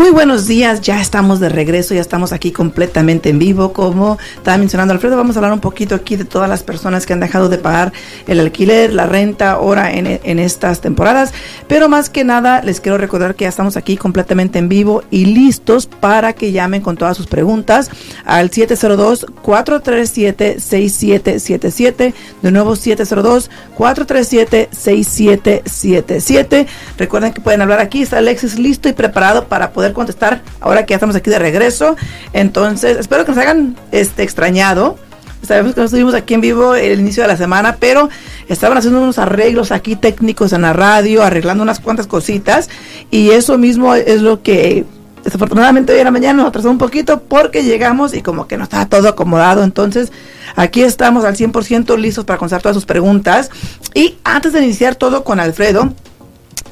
Muy buenos días, ya estamos de regreso, ya estamos aquí completamente en vivo. Como estaba mencionando Alfredo, vamos a hablar un poquito aquí de todas las personas que han dejado de pagar el alquiler, la renta ahora en, estas temporadas. Pero más que nada, les quiero recordar que ya estamos aquí completamente en vivo y listos para que llamen con todas sus preguntas al 702-437-6777. De nuevo, 702-437-6777. Recuerden que pueden hablar aquí, está Alexis listo y preparado para poder contestar ahora que ya estamos aquí de regreso. Entonces, espero que nos hayan este, extrañado. Sabemos que no estuvimos aquí en vivo el inicio de la semana, pero estaban haciendo unos arreglos aquí técnicos en la radio, arreglando unas cuantas cositas. Y eso mismo es lo que desafortunadamente hoy en la mañana nos atrasó un poquito porque llegamos y como que no estaba todo acomodado. Entonces, aquí estamos al 100% listos para contestar todas sus preguntas. Y antes de iniciar todo con Alfredo,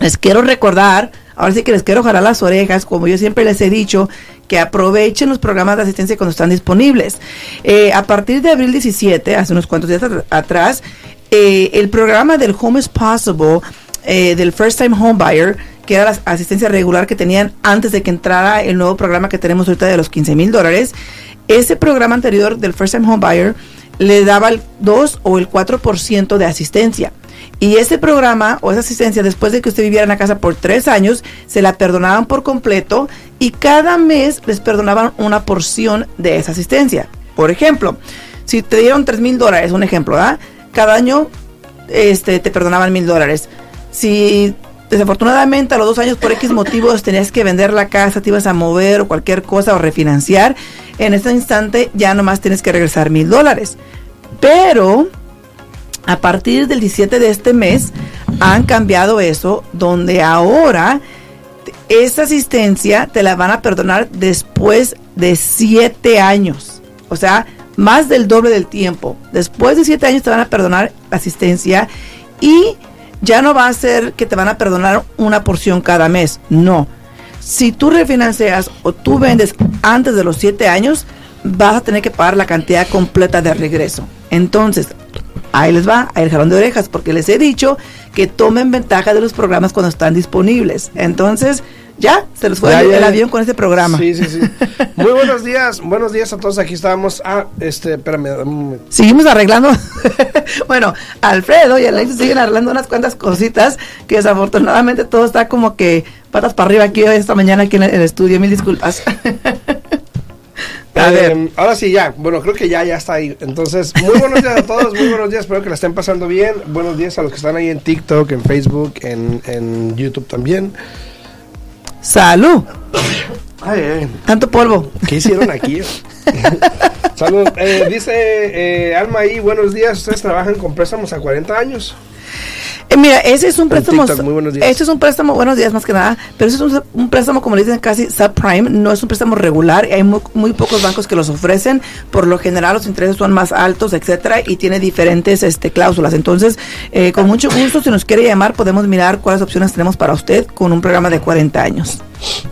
les quiero recordar Ahora sí que les quiero jalar las orejas, como yo siempre les he dicho, que aprovechen los programas de asistencia cuando están disponibles. Eh, a partir de abril 17, hace unos cuantos días atrás, eh, el programa del Home is Possible, eh, del First Time Home Buyer, que era la asistencia regular que tenían antes de que entrara el nuevo programa que tenemos ahorita de los 15 mil dólares, ese programa anterior del First Time Home Buyer le daba el 2 o el 4% de asistencia. Y ese programa o esa asistencia, después de que usted viviera en la casa por tres años, se la perdonaban por completo y cada mes les perdonaban una porción de esa asistencia. Por ejemplo, si te dieron tres mil dólares, un ejemplo, ¿ah? Cada año este, te perdonaban mil dólares. Si desafortunadamente a los dos años por X motivos tenías que vender la casa, te ibas a mover o cualquier cosa o refinanciar, en ese instante ya nomás tienes que regresar mil dólares. Pero a partir del 17 de este mes han cambiado eso, donde ahora esa asistencia te la van a perdonar después de siete años. O sea, más del doble del tiempo. Después de siete años te van a perdonar la asistencia y ya no va a ser que te van a perdonar una porción cada mes. No. Si tú refinancias o tú vendes antes de los siete años, vas a tener que pagar la cantidad completa de regreso. Entonces, ahí les va, el jalón de orejas, porque les he dicho que tomen ventaja de los programas cuando están disponibles. Entonces, ya, se les fue el, avión con este programa. Sí, sí, sí. Muy buenos días, buenos días a todos. Aquí estábamos. Ah, este, espérame. Seguimos arreglando. bueno, Alfredo y Alexis siguen arreglando unas cuantas cositas que desafortunadamente todo está como que patas para arriba aquí esta mañana aquí en el estudio. Mil disculpas. Eh, ahora sí, ya. Bueno, creo que ya, ya está ahí. Entonces, muy buenos días a todos, muy buenos días. Espero que la estén pasando bien. Buenos días a los que están ahí en TikTok, en Facebook, en, YouTube también. ¡Salud! Tanto polvo. ¿Qué hicieron aquí? Salud. Eh, dice eh, Alma ahí, buenos días. ¿Ustedes trabajan con préstamos a 40 años? Eh, mira, ese es un préstamo. Este es un préstamo, buenos días más que nada, pero ese es un, préstamo, como le dicen casi subprime, no es un préstamo regular. Hay muy, pocos bancos que los ofrecen. Por lo general, los intereses son más altos, etcétera, y tiene diferentes este, cláusulas. Entonces, eh, con mucho gusto, si nos quiere llamar, podemos mirar cuáles opciones tenemos para usted con un programa de 40 años.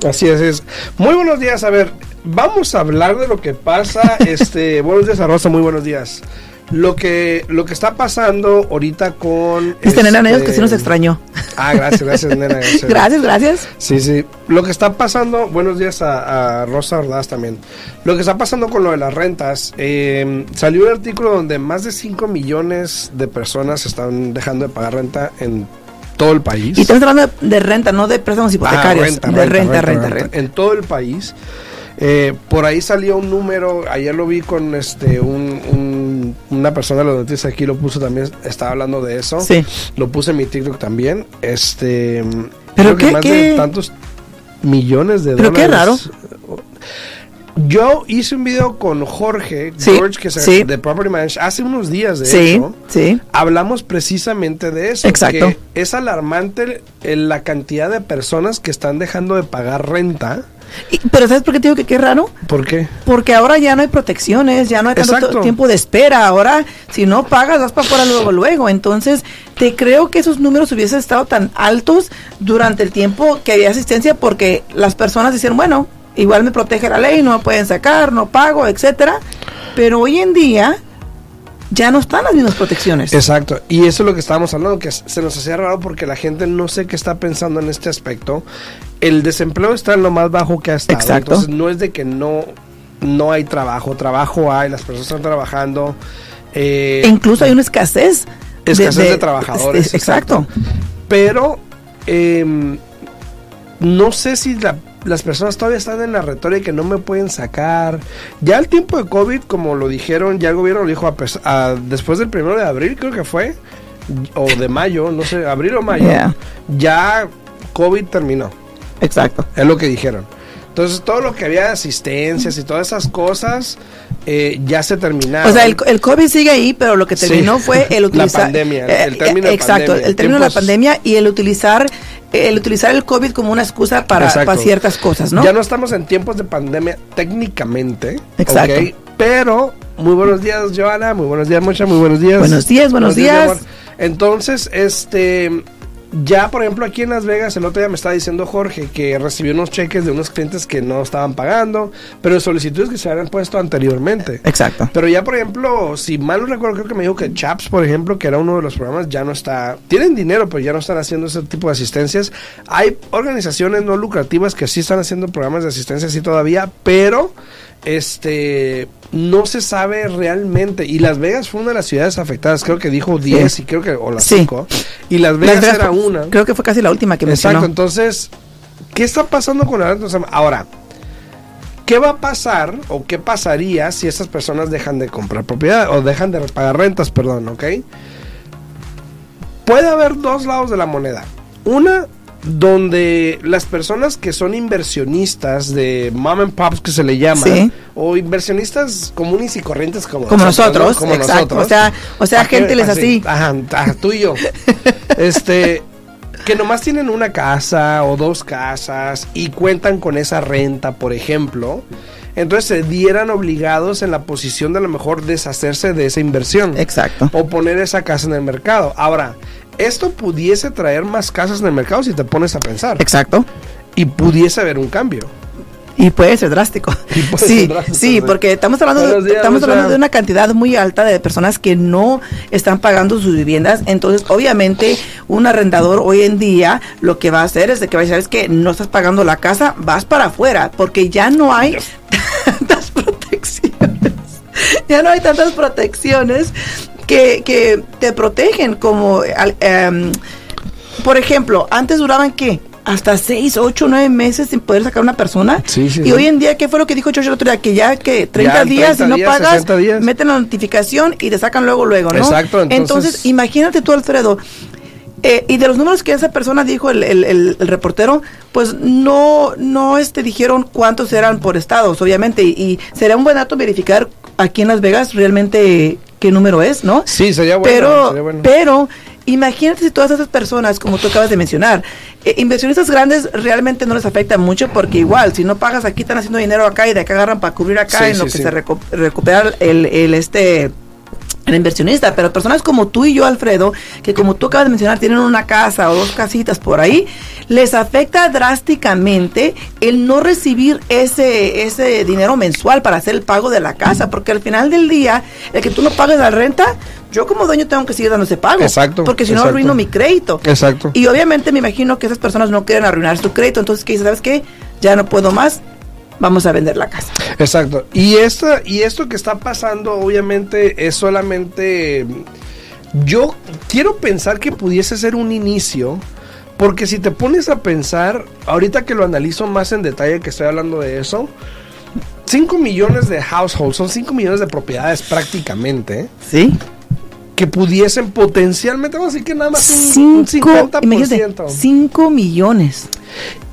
Así es, es. Muy buenos días. A ver, vamos a hablar de lo que pasa. este, buenos días a Rosa, muy buenos días lo que lo que está pasando ahorita con este, nena que sí nos extrañó ah gracias gracias nena gracias. Gracias, sí sí. Lo que está pasando buenos días a, Rosa Ordaz también. Lo que está pasando con lo de las rentas eh, salió un artículo donde más de 5 millones de personas están dejando de pagar renta en todo el país. Y estamos hablando de, renta no de préstamos ah, hipotecarios de renta renta, renta, en todo el país. Eh, por ahí salió un número, ayer lo vi con este un, una persona de las noticias aquí lo puso también, estaba hablando de eso. Sí. Lo puse en mi TikTok también. Este, pero qué, más de tantos millones de pero qué raro. Yo hice un video con Jorge, George, que es de Property Management, hace unos días de sí, Sí. Hablamos precisamente de eso. Exacto. es alarmante la cantidad de personas que están dejando de pagar renta pero ¿sabes por qué te digo que qué raro? ¿Por qué? Porque ahora ya no hay protecciones, ya no hay tanto tiempo de espera. Ahora, si no pagas, vas para fuera luego, luego. Entonces, te creo que esos números hubiesen estado tan altos durante el tiempo que había asistencia porque las personas decían, bueno, igual me protege la ley, no me pueden sacar, no pago, etcétera. Pero hoy en día ya no están las mismas protecciones. Exacto, y eso es lo que estábamos hablando, que se nos hacía raro porque la gente no sé qué está pensando en este aspecto. El desempleo está en lo más bajo que ha estado. Exacto. Entonces no es de que no, no hay trabajo, trabajo hay, las personas están trabajando. eh, E incluso hay una escasez. escasez de, trabajadores. este, exacto. Pero em, no sé si la- las personas todavía están en la retórica que no me pueden sacar. Ya el tiempo de COVID, como lo dijeron, ya el gobierno lo dijo a después del primero de abril, creo que fue, o de mayo, no sé, abril o mayo, Yeah. ya COVID terminó. Exacto. Es lo que dijeron. Entonces, todo lo que había de asistencias y todas esas cosas eh, ya se terminaron. O sea, el, el COVID sigue ahí, pero lo que Sí. terminó fue el La utilizar. pandemia, el- el eh, término de Exacto, pandemia, el término de la pandemia y el utilizar el utilizar el COVID como una excusa para, para ciertas cosas, ¿no? Ya no estamos en tiempos de pandemia técnicamente. Exacto. Pero, muy buenos días, Joana. Muy buenos días, Mocha. Muy buenos días. Buenos días, buenos días. Entonces, este. Ya, por ejemplo, aquí en Las Vegas, el otro día me estaba diciendo Jorge que recibió unos cheques de unos clientes que no estaban pagando, pero solicitudes que se habían puesto anteriormente. Exacto. Pero ya, por ejemplo, si mal no recuerdo, creo que me dijo que Chaps, por ejemplo, que era uno de los programas, ya no está. Tienen dinero, pero ya no están haciendo ese tipo de asistencias. Hay organizaciones no lucrativas que sí están haciendo programas de asistencia, sí todavía, pero este no se sabe realmente. Y Las Vegas fue una de las ciudades afectadas, creo que dijo 10 y creo que, o las Sí. 5. Y Las Vegas, Las Vegas era fue- una. Creo que fue casi la última que Exacto, mencionó. entonces, ¿qué está pasando con la renta? O sea, Ahora, ¿qué va a pasar o qué pasaría si estas personas dejan de comprar propiedad o dejan de pagar rentas, perdón, ¿ok? Puede haber dos lados de la moneda. Una, donde las personas que son inversionistas de mom and pops que se le llama, Sí. o inversionistas comunes y corrientes como, Como ¿no? nosotros, como exacto. nosotros. O sea, o sea, gente les así. Ajá, ajá, tú y yo. este, que nomás tienen una casa o dos casas y cuentan con esa renta, por ejemplo. Entonces se dieran obligados en la posición de a lo mejor deshacerse de esa inversión. Exacto. O poner esa casa en el mercado. Ahora, esto pudiese traer más casas en el mercado si te pones a pensar. Exacto. Y pudiese haber un cambio. Y puede ser drástico. Y puede sí, ser drástico, sí, porque estamos hablando, días, estamos hablando de una cantidad muy alta de personas que no están pagando sus viviendas. Entonces, obviamente, un arrendador hoy en día lo que va a hacer es de que va a decir, es que no estás pagando la casa, vas para afuera, porque ya no hay tantas protecciones. Ya no hay tantas protecciones que, que te protegen como... em, por ejemplo, antes duraban qué? Hasta 6, 8, 9 meses sin poder sacar una persona. Sí, sí, y sí. hoy en día, ¿qué fue lo que dijo George el otro día? Que ya que 30 Ya, días, 30 si no días, pagas, 60 días. meten la notificación y te sacan luego, luego, ¿no? Exacto, entonces- imagínate tú, Alfredo. eh, y de los números que esa persona dijo, el, el- el- el reportero, pues no, no este, dijeron cuántos eran por estados, obviamente. Y, y sería un buen dato verificar aquí en Las Vegas realmente qué número es, ¿no? Sí, sería bueno. pero, sería bueno. pero imagínate si todas esas personas, como tú acabas de mencionar, eh, inversionistas grandes realmente no les afecta mucho porque igual, si no pagas aquí, están haciendo dinero acá y de acá agarran para cubrir acá Sí, en lo que sí. se recu- recupera el, el este el inversionista, pero personas como tú y yo, Alfredo, que como tú acabas de mencionar, tienen una casa o dos casitas por ahí, les afecta drásticamente el no recibir ese, ese dinero mensual para hacer el pago de la casa, porque al final del día, el que tú no pagues la renta, yo como dueño tengo que seguir dando ese pago. Exacto, Porque si no exacto. arruino mi crédito. Exacto. Y obviamente me imagino que esas personas no quieren arruinar su crédito, entonces que ¿sabes qué? Ya no puedo más, vamos a vender la casa. Exacto. Y esto, y esto que está pasando, obviamente, es solamente. Yo quiero pensar que pudiese ser un inicio. Porque si te pones a pensar, ahorita que lo analizo más en detalle, que estoy hablando de eso, 5 millones de households, son 5 millones de propiedades prácticamente, ¿Sí? que pudiesen potencialmente, vamos a decir que nada más un, un Cinco, 50%. imagínate, cinco millones.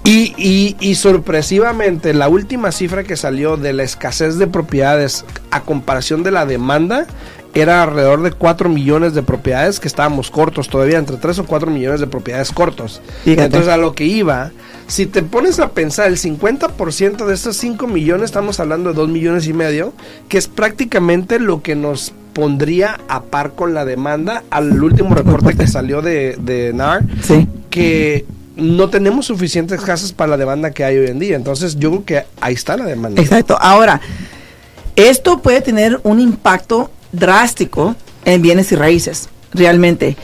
Y, y, y sorpresivamente, la última cifra que salió de la escasez de propiedades a comparación de la demanda era alrededor de 4 millones de propiedades que estábamos cortos todavía, entre 3 o 4 millones de propiedades cortos. Fíjate. Entonces, a lo que iba, si te pones a pensar, el 50% de estos 5 millones, estamos hablando de 2 millones y medio, que es prácticamente lo que nos pondría a par con la demanda al último reporte que salió de, de NAR Sí. que no tenemos suficientes casas para la demanda que hay hoy en día. Entonces, yo creo que ahí está la demanda. Exacto. Ahora, esto puede tener un impacto drástico en bienes y raíces, realmente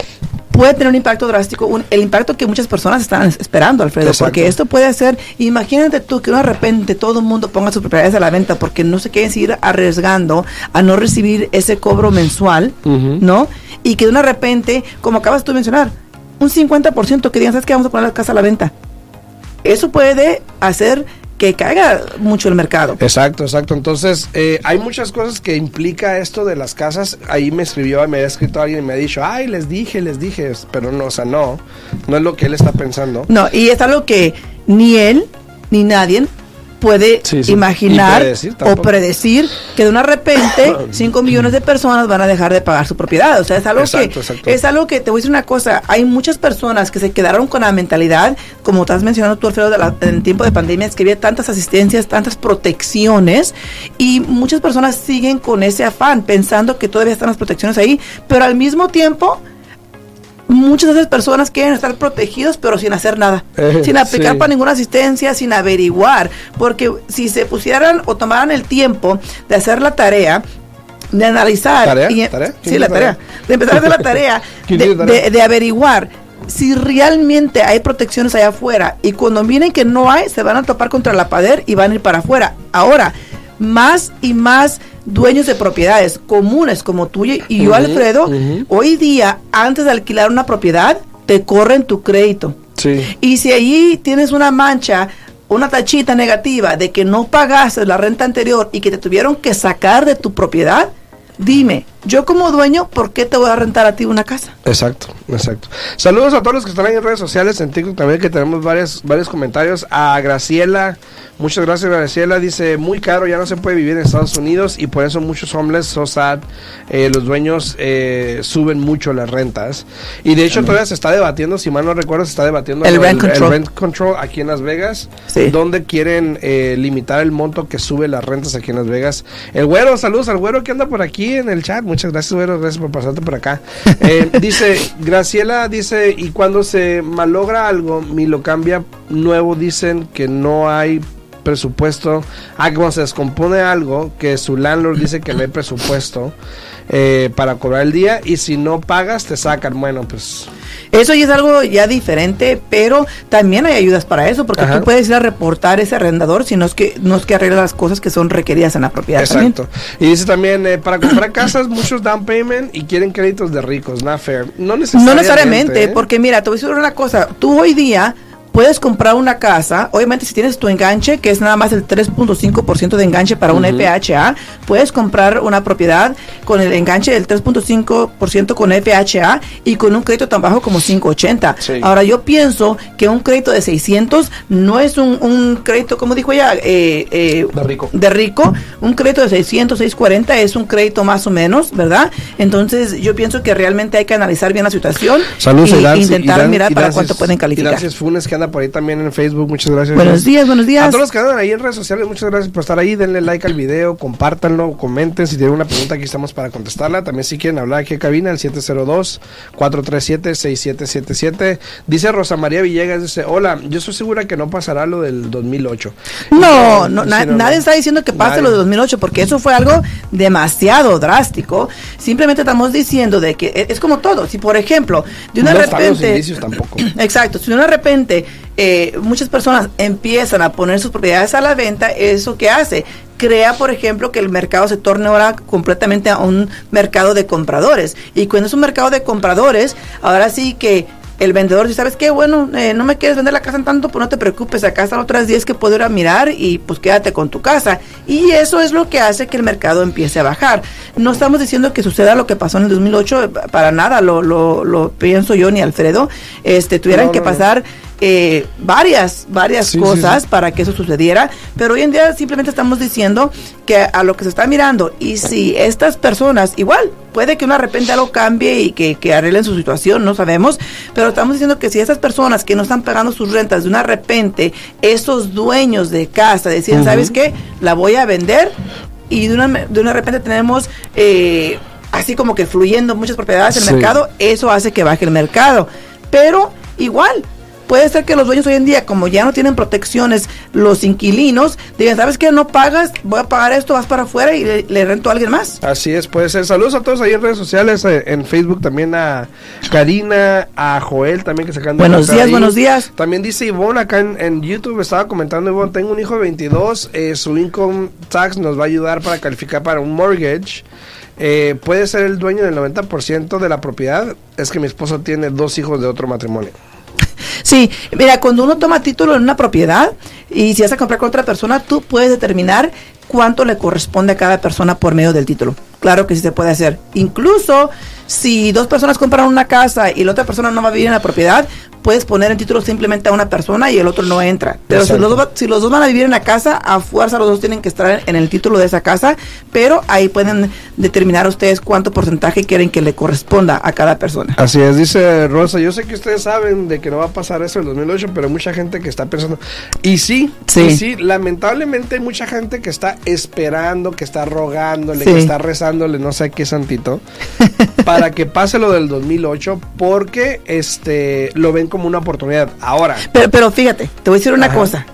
puede tener un impacto drástico, el impacto que muchas personas están esperando, Alfredo, porque esto puede hacer, imagínate tú que de repente todo el mundo ponga sus propiedades a la venta porque no se quieren seguir arriesgando a no recibir ese cobro mensual, ¿no? Y que de una repente, como acabas tú de mencionar, un 50% que digan, ¿sabes qué? Vamos a poner la casa a la venta. Eso puede hacer que caiga mucho el mercado. Exacto, exacto. Entonces, eh, hay muchas cosas que implica esto de las casas. Ahí me escribió, me ha escrito alguien y me ha dicho, ay, les dije, les dije, pero no, o sea, no, no es lo que él está pensando. No, y es algo que ni él ni nadie puede imaginar o predecir que de una repente 5 millones de personas van a dejar de pagar su propiedad. O sea, es algo que es algo que te voy a decir una cosa, hay muchas personas que se quedaron con la mentalidad, como estás mencionando tú Alfredo, de en el tiempo de pandemia es que había tantas asistencias, tantas protecciones y muchas personas siguen con ese afán pensando que todavía están las protecciones ahí, pero al mismo tiempo muchas de esas personas quieren estar protegidos, pero sin hacer nada, eh, sin aplicar para ninguna asistencia, sin averiguar, porque si se pusieran o tomaran el tiempo de hacer la tarea, de analizar, ¿Tarea? sí, la tarea, de empezar a hacer la tarea, de, de, averiguar si realmente hay protecciones allá afuera. Y cuando miren que no hay, se van a topar contra la pared y van a ir para afuera. Ahora, más y más dueños de propiedades comunes como tú y yo, Alfredo, hoy día, antes de alquilar una propiedad, te corren tu crédito. Y si ahí tienes una mancha, una tachita negativa de que no pagaste la renta anterior y que te tuvieron que sacar de tu propiedad, dime, yo como dueño, ¿por qué te voy a rentar a ti una casa? Exacto, exacto. Saludos a todos los que están ahí en redes sociales, en TikTok también, que tenemos varios, varios comentarios. A Graciela, muchas gracias Graciela, dice, muy caro, ya no se puede vivir en Estados Unidos y por eso muchos homeless, so sad, eh, los dueños eh, suben mucho las rentas. Y de hecho todavía se está debatiendo, si mal no recuerdo, se está debatiendo el, rent, control. aquí en Las Vegas, donde quieren eh, limitar el monto que sube las rentas aquí en Las Vegas. El güero, saludos al güero que anda por aquí en el chat. Muchas gracias, güero. Gracias por pasarte por acá. Eh, dice, Graciela dice, y cuando se malogra algo, mi lo cambia nuevo, dicen que no hay presupuesto. Ah, que cuando se descompone algo, que su landlord dice que no hay presupuesto eh, para cobrar el día, y si no pagas, te sacan. Bueno, pues eso ya es algo ya diferente, pero también hay ayudas para eso, porque tú puedes ir a reportar ese arrendador si no es que no es que arregla las cosas que son requeridas en la propiedad. Exacto. Y dice también, eh, para comprar casas, muchos down payment y quieren créditos de ricos, not fair. No necesariamente. No necesariamente, ¿eh? porque mira, te voy a decir una cosa, tú hoy día puedes comprar una casa, obviamente si tienes tu enganche, que es nada más el 3.5% de enganche para un FHA, puedes comprar una propiedad con el enganche del 3.5% con FHA y con un crédito tan bajo como 580. Ahora yo pienso que un crédito de 600 no es un, crédito, como dijo ella, eh, eh, de rico. De rico. Un crédito de 600, 640 es un crédito más o menos, ¿verdad? Entonces yo pienso que realmente hay que analizar bien la situación y, intentar mirar para cuánto pueden calificar. gracias Funes que anda por ahí también en Facebook. Muchas gracias. Buenos días, buenos días. A todos los que andan ahí en redes sociales, muchas gracias por estar ahí. Denle like al video, compártanlo, comenten. Si tienen una pregunta, aquí estamos para contestarla. También si quieren hablar aquí en cabina, el 702-437-6777. Dice Rosa María Villegas, dice, hola, yo estoy segura que no pasará lo del 2008. No, no, nadie está diciendo que pase lo del 2008 porque eso fue algo demasiado drástico. Simplemente estamos diciendo de que e, es como todo. Si por ejemplo, de una repente... tampoco. Exacto, si de una repente eh, muchas personas empiezan a poner sus propiedades a la venta, ¿eso qué hace? Crea, por ejemplo, que el mercado se torne ahora completamente a un mercado de compradores. Y cuando es un mercado de compradores, ahora sí que el vendedor dice, ¿sabes qué? Bueno, eh, no me quieres vender la casa en tanto, pues no te preocupes, acá están otras 10 que puedo ir a mirar y pues quédate con tu casa. Y eso es lo que hace que el mercado empiece a bajar. No estamos diciendo que suceda lo que pasó en el 2008, para nada, lo, lo, lo pienso yo ni Alfredo, este, tuvieran que pasar... Eh, varias, varias cosas para que eso sucediera, pero hoy en día simplemente estamos diciendo que a lo que se está mirando y si estas personas, igual, puede que una de repente algo cambie y que, que arreglen su situación, no sabemos, pero estamos diciendo que si esas personas que no están pagando sus rentas de una repente, esos dueños de casa deciden, ¿sabes qué? La voy a vender y de una, de una repente tenemos... Eh, así como que fluyendo muchas propiedades en el mercado, eso hace que baje el mercado. Pero igual, puede ser que los dueños hoy en día, como ya no tienen protecciones, los inquilinos, digan, ¿sabes qué? No pagas, voy a pagar esto, vas para afuera y le, le rento a alguien más. Así es, puede ser. Saludos a todos ahí en redes sociales, eh, en Facebook también a Karina, a Joel también que se acaban de Buenos días, ahí. buenos días. También dice Ivonne acá en, en YouTube, estaba comentando Ivonne, tengo un hijo de 22, eh, su income tax nos va a ayudar para calificar para un mortgage. Eh, puede ser el dueño del 90% de la propiedad. Es que mi esposo tiene dos hijos de otro matrimonio. Sí, mira, cuando uno toma título en una propiedad y si vas a comprar con otra persona, tú puedes determinar cuánto le corresponde a cada persona por medio del título. Claro que sí se puede hacer. Incluso si dos personas compran una casa y la otra persona no va a vivir en la propiedad, puedes poner el título simplemente a una persona y el otro no entra. Pero si los, dos, si los dos van a vivir en la casa, a fuerza los dos tienen que estar en el título de esa casa, pero ahí pueden determinar ustedes cuánto porcentaje quieren que le corresponda a cada persona. Así es, dice Rosa. Yo sé que ustedes saben de que no va a pasar eso en el 2008, pero hay mucha gente que está pensando. Y sí, Sí. y sí, lamentablemente hay mucha gente que está esperando, que está rogándole, Sí. que está rezándole, no sé qué santito, para que pase lo del 2008, porque este lo ven como una oportunidad. Ahora, Pero, pero fíjate, te voy a decir una Ajá. cosa,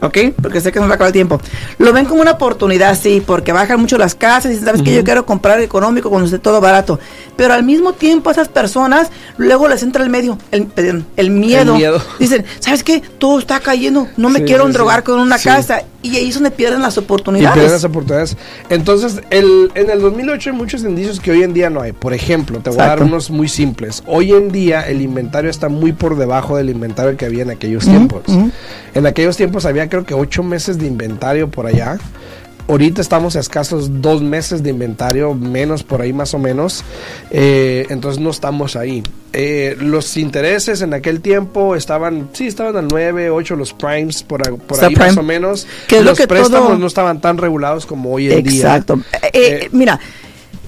¿ok? Porque sé que nos va a acabar el tiempo. Lo ven como una oportunidad, sí, porque bajan mucho las casas y dicen, ¿sabes qué? Yo quiero comprar económico cuando esté todo barato. Pero al mismo tiempo, a esas personas luego les entra el medio, el, el miedo. El miedo. Dicen, ¿sabes qué? Todo está cayendo, no me Sí, quiero sí, drogar sí. con una casa. Y ahí es donde pierden las y oportunidades. pierden las oportunidades. Entonces, el, en el 2008 hay muchos indicios que hoy en día no hay. Por ejemplo, te voy a dar unos muy simples. Hoy en día el inventario está muy por debajo del inventario que había en aquellos tiempos. En aquellos tiempos había creo que ocho meses de inventario por allá. Ahorita estamos a escasos dos meses de inventario, menos por ahí más o menos. Eh, entonces no estamos ahí. Eh, los intereses en aquel tiempo estaban, sí, estaban al 9, 8 los primes, por, ahí más o menos. Que los que préstamos todo- no estaban tan regulados como hoy en día. Exacto. Eh, mira,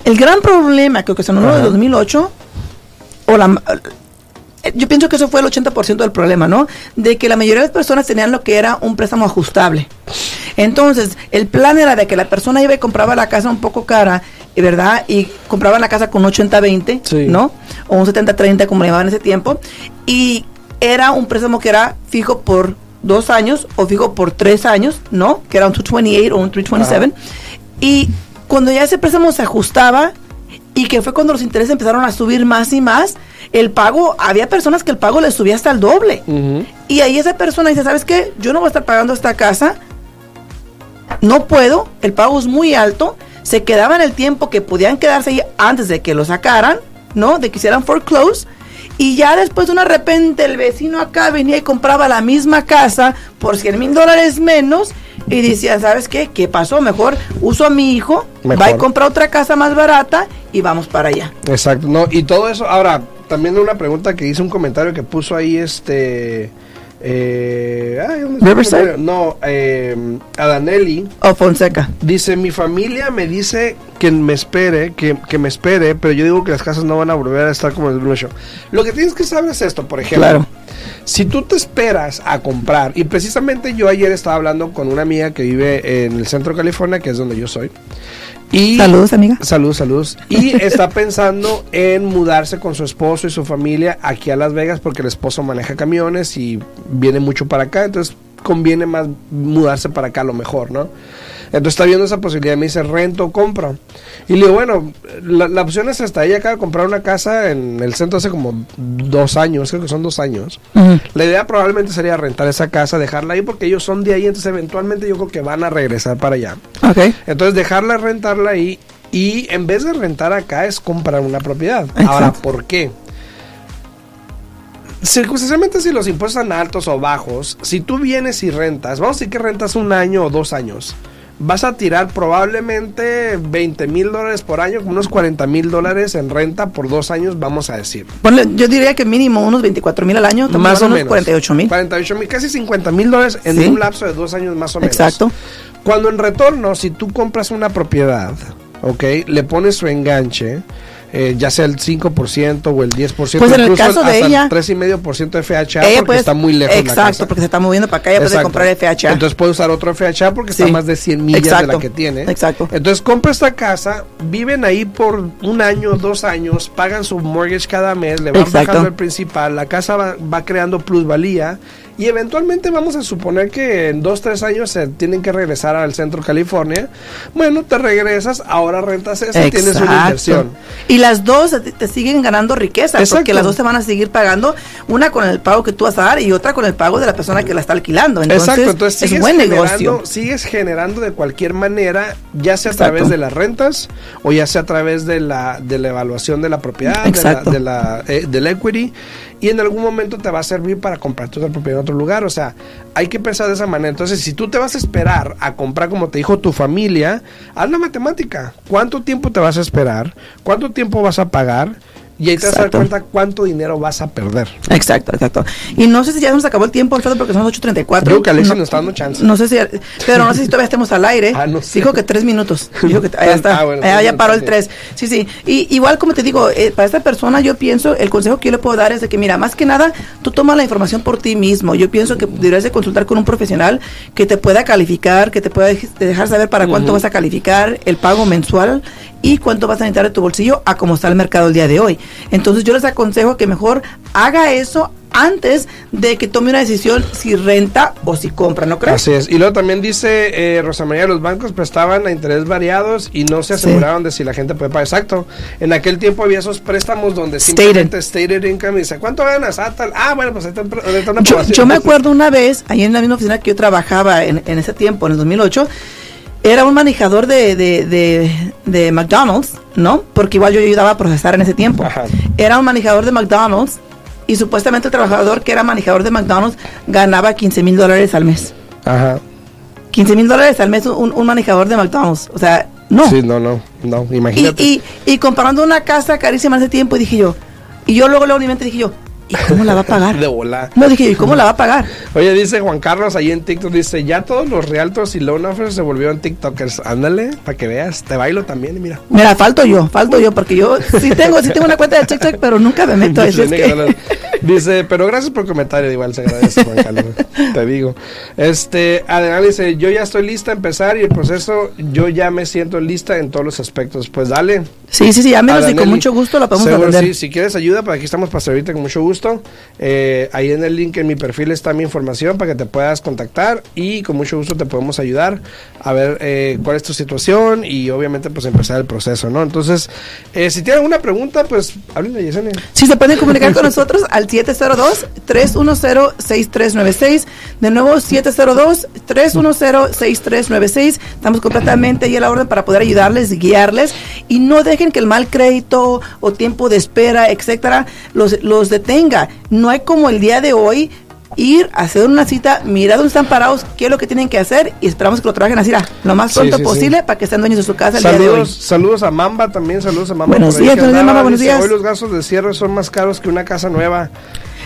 el gran problema que ocasionó Ajá. 2008, o la, yo pienso que eso fue el 80% del problema, ¿no? De que la mayoría de las personas tenían lo que era un préstamo ajustable. Entonces, el plan era de que la persona iba y compraba la casa un poco cara, eh, ¿verdad? Y compraba la casa con 80-20, Sí. ¿no? O un 70-30 como le llamaban en ese tiempo. Y era un préstamo que era fijo por dos años o fijo por tres años, ¿no? Que era un 228 o un 327. Y cuando ya ese préstamo se ajustaba y que fue cuando los intereses empezaron a subir más y más, el pago, había personas que el pago les subía hasta el doble. Y ahí esa persona dice, ¿sabes qué? Yo no voy a estar pagando esta casa, no puedo, el pago es muy alto, se quedaban el tiempo que podían quedarse ahí antes de que lo sacaran, ¿no? De que hicieran foreclose. Y ya después de una repente el vecino acá venía y compraba la misma casa por 100 mil dólares menos y decía, ¿sabes qué? ¿Qué pasó? Mejor uso a mi hijo, va y compra otra casa más barata y vamos para allá. Exacto, no, y todo eso, ahora, también una pregunta que hice un comentario que puso ahí este... Eh, ay. No, eh, Adanelli O Fonseca. dice, mi familia me dice que me espere, que, que me espere, pero yo digo que las casas no van a volver a estar como el 2008. Lo que tienes que saber es esto, por ejemplo. Claro. Si tú te esperas a comprar, y precisamente yo ayer estaba hablando con una amiga que vive en el centro de California, que es donde yo soy. Y Saludos, amiga. Saludos, saludos. Y está pensando en mudarse con su esposo y su familia aquí a Las Vegas porque el esposo maneja camiones y viene mucho para acá, entonces conviene más mudarse para acá a lo mejor, ¿no? Entonces está viendo esa posibilidad, me dice rento o compra. Y le digo, bueno, la, la opción es esta, ella acaba de comprar una casa en el centro hace como dos años, creo que son dos años. La idea probablemente sería rentar esa casa, dejarla ahí porque ellos son de ahí, entonces eventualmente yo creo que van a regresar para allá. Ok. Entonces dejarla rentarla ahí y en vez de rentar acá es comprar una propiedad. Exacto. Ahora, ¿por qué? Circunstancialmente si los impuestos están altos o bajos, si tú vienes y rentas, vamos a decir que rentas un año o dos años, vas a tirar probablemente 20 mil dólares por año, unos 40 mil dólares en renta por dos años, vamos a decir. Ponle, yo diría que mínimo unos 24 mil al año, Más o de menos. 48 mil. 48 mil, casi 50 mil dólares en Sí. un lapso de dos años más o menos. Exacto. Cuando en retorno, si tú compras una propiedad, ¿ok? Le pones su enganche, eh, ya sea el 5% o el 10%. Pues en el incluso caso de hasta el ella- 3,5% de FHA porque puede- está muy lejos Exacto, la casa. porque se está moviendo para acá, ella puede Exacto. comprar FHA. Entonces puede usar otro FHA porque Sí. está más de 100 millas de la que tiene. Exacto. Entonces compra esta casa, viven ahí por un año, dos años, pagan su mortgage cada mes, le van Exacto. bajando el principal, la casa va, va creando plusvalía y eventualmente vamos a suponer que en dos, tres años se tienen que regresar al centro California. Bueno, te regresas, ahora rentas esa y tienes una Exacto. inversión. Y las dos te, siguen ganando riqueza, Exacto. porque las dos te van a seguir pagando, una con el pago que tú vas a dar y otra con el pago de la persona que la está alquilando. Entonces, Exacto, entonces es un sigues buen generando, negocio. sigues generando de cualquier manera, ya sea a Exacto. través de las rentas o ya sea a través de la, de la evaluación de la propiedad, de la, Exacto. de la, eh, del equity, y en algún momento te va a servir para comprar tu otra propiedad en otro lugar. O sea, hay que pensar de esa manera. Entonces, si tú te vas a esperar a comprar, como te dijo tu familia, haz la matemática. ¿Cuánto tiempo te vas a esperar? ¿Cuánto tiempo vas a pagar? Y ahí te vas a dar cuenta cuánto dinero vas a perder. Exacto, exacto. Y no sé si ya nos acabó el tiempo, Alfredo, porque son las 8.34. Creo que Alexis no, nos está dando chance. No sé si, pero no sé si todavía estemos al aire. Ah, no sé. Dijo que tres minutos. Dijo que allá está. Ah, bueno, allá tres ya paró el tres. Sí, sí. Y igual como te digo, eh, para esta persona yo pienso, el consejo que yo le puedo dar es de que, mira, más que nada, tú tomas la información por ti mismo. Yo pienso que deberías de consultar con un profesional que te pueda calificar, que te pueda dej- dejar saber para cuánto vas a calificar, el pago mensual y cuánto vas a necesitar de tu bolsillo a cómo está el mercado el día de hoy. Entonces yo les aconsejo que mejor haga eso antes de que tome una decisión si renta o si compra, ¿no crees? Así es. Y luego también dice eh, Rosa María, los bancos prestaban a interés variados y no se Sí. aseguraban de si la gente puede pagar. Exacto. En aquel tiempo había esos préstamos donde Stated. simplemente stated income y dice, ¿cuánto ganas? Ah, tal. Ah, bueno, pues ahí está, ahí una Yo, yo me acuerdo una vez, ahí en la misma oficina que yo trabajaba en, en ese tiempo, en el 2008, era un manejador de, de, de, de McDonald's, ¿no? Porque igual yo ayudaba a procesar en ese tiempo. Ajá. Era un manejador de McDonald's y supuestamente el trabajador que era manejador de McDonald's ganaba 15 mil dólares al mes. Ajá. 15 mil dólares al mes un, un manejador de McDonald's. O sea, no. Sí, no, no, no, y, imagínate. y, y comparando una casa carísima en ese tiempo, dije yo, y yo luego, luego en mi mente dije yo, ¿y cómo la va a pagar? de volar. No, dije ¿y cómo la va a pagar? Oye, dice Juan Carlos ahí en TikTok, dice, ya todos los realtors y loan offers se volvieron TikTokers. Ándale, para que veas, te bailo también y mira. Mira, falto yo, falto yo, porque yo sí tengo, sí tengo una cuenta de TikTok, pero nunca me meto. es Dice, que- dice, pero gracias por el comentario, igual se agradece, Juan Carlos. te digo. Este, Adrián dice, yo ya estoy lista a empezar y el proceso, yo ya me siento lista en todos los aspectos. Pues dale. Sí, sí, sí, llámenos y con mucho gusto la podemos Seguro, sí, si quieres ayuda, para aquí estamos para servirte con mucho gusto. Eh, ahí en el link en mi perfil está mi información para que te puedas contactar y con mucho gusto te podemos ayudar a ver eh, cuál es tu situación y obviamente pues empezar el proceso, ¿no? Entonces, eh, si tienen alguna pregunta, pues háblenle, Yesenia. Si se pueden comunicar con nosotros al 702-310-6396. De nuevo, 702-310-6396. Estamos completamente ahí a la orden para poder ayudarles, guiarles. Y no dejen que el mal crédito o tiempo de espera, etcétera, los, los detenga. No hay como el día de hoy ir a hacer una cita, mirar dónde están parados, qué es lo que tienen que hacer y esperamos que lo trabajen así, lo más pronto sí, posible sí. para que sean dueños de su casa el día de Saludos, hoy. saludos a Mamba también, saludos a Mamba. Buenos días, días, andaba. Mamba, buenos Dice, días. Hoy los gastos de cierre son más caros que una casa nueva.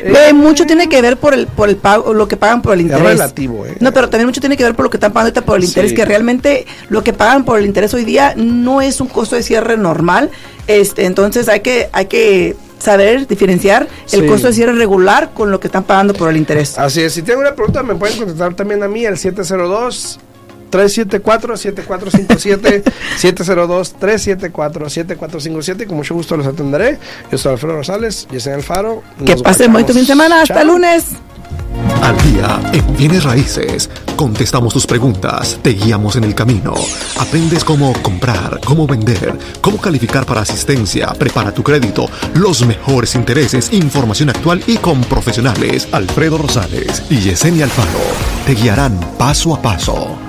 Eh, mucho tiene que ver por el por el pago, lo que pagan por el Es interés. relativo, ¿eh? No, pero también mucho tiene que ver por lo que están pagando ahorita por el interés, Sí. que realmente lo que pagan por el interés hoy día no es un costo de cierre normal. Este, entonces hay que hay que saber diferenciar el Sí. costo de cierre regular con lo que están pagando por el interés. Así es, si tienen una pregunta me pueden contactar también a mí al 702 374 7457 702 374 7457 con mucho gusto los atenderé. Yo soy Alfredo Rosales, Yesenia Alfaro. Que pasen bonito marcamos. fin de semana, hasta Chao. lunes. Al día en bienes raíces. Contestamos tus preguntas, te guiamos en el camino. Aprendes cómo comprar, cómo vender, cómo calificar para asistencia, prepara tu crédito, los mejores intereses, información actual y con profesionales. Alfredo Rosales y Yesenia Alfaro te guiarán paso a paso.